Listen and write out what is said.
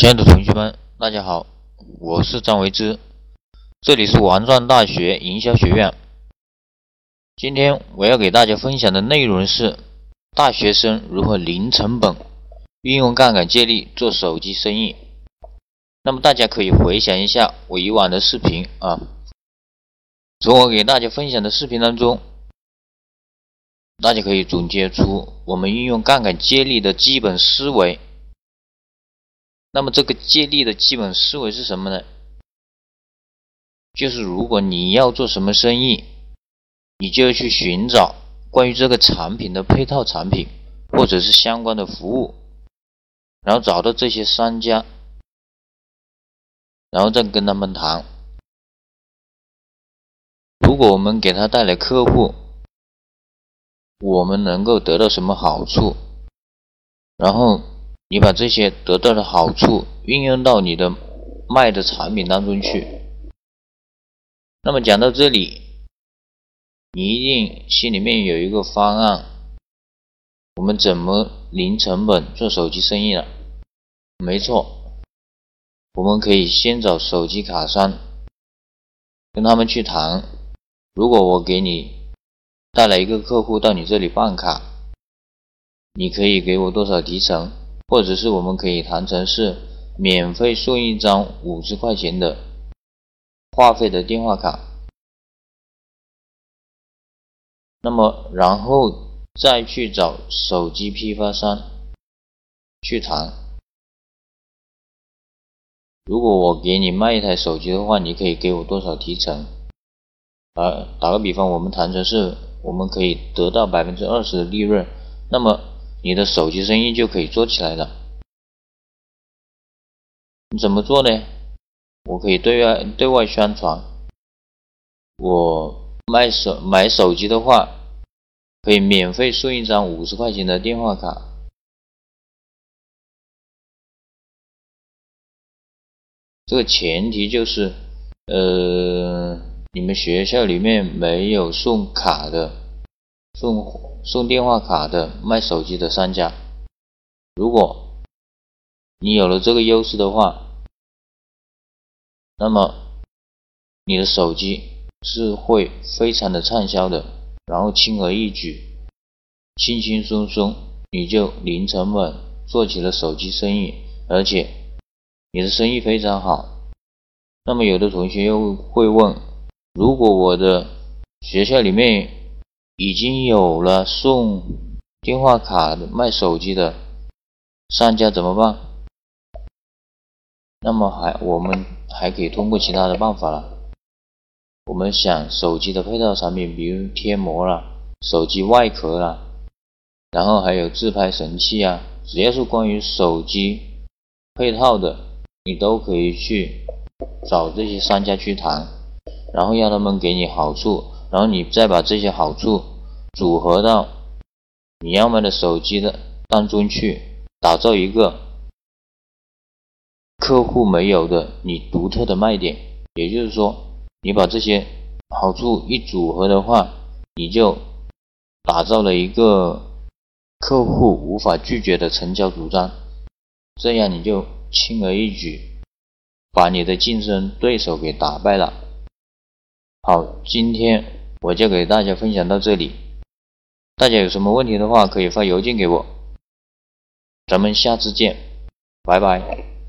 亲爱的同学们，大家好，我是张维之，这里是王庄大学营销学院。今天我要给大家分享的内容是大学生如何零成本运用杠杆借力做手机生意。那么大家可以回想一下我以往的视频啊，从我给大家分享的视频当中，大家可以总结出我们运用杠杆借力的基本思维。那么这个借力的基本思维是什么呢？就是如果你要做什么生意，你就要去寻找关于这个产品的配套产品，或者是相关的服务，然后找到这些商家，然后再跟他们谈。如果我们给他带来客户，我们能够得到什么好处？然后。你把这些得到的好处运用到你的卖的产品当中去。那么讲到这里，你一定心里面有一个方案，我们怎么零成本做手机生意了？没错，我们可以先找手机卡商，跟他们去谈。如果我给你带来一个客户到你这里办卡，你可以给我多少提成？或者是我们可以谈成是免费送一张五十块钱的话费的电话卡，那么然后再去找手机批发商去谈。如果我给你卖一台手机的话，你可以给我多少提成？啊，打个比方，我们谈成是我们可以得到百分之二十的利润，那么。你的手机生意就可以做起来了。你怎么做呢？我可以对外对外宣传，我卖手买手机的话，可以免费送一张五十块钱的电话卡。这个前提就是，呃，你们学校里面没有送卡的，送。送电话卡的、卖手机的商家，如果你有了这个优势的话，那么你的手机是会非常的畅销的，然后轻而易举、轻轻松松你就零成本做起了手机生意，而且你的生意非常好。那么有的同学又会问：如果我的学校里面，已经有了送电话卡的卖手机的商家怎么办？那么还我们还可以通过其他的办法了。我们想手机的配套产品，比如贴膜啦、手机外壳啦，然后还有自拍神器啊，只要是关于手机配套的，你都可以去找这些商家去谈，然后让他们给你好处。然后你再把这些好处组合到你要卖的手机的当中去，打造一个客户没有的你独特的卖点。也就是说，你把这些好处一组合的话，你就打造了一个客户无法拒绝的成交主张。这样你就轻而易举把你的竞争对手给打败了。好，今天。我就给大家分享到这里，大家有什么问题的话，可以发邮件给我。咱们下次见，拜拜。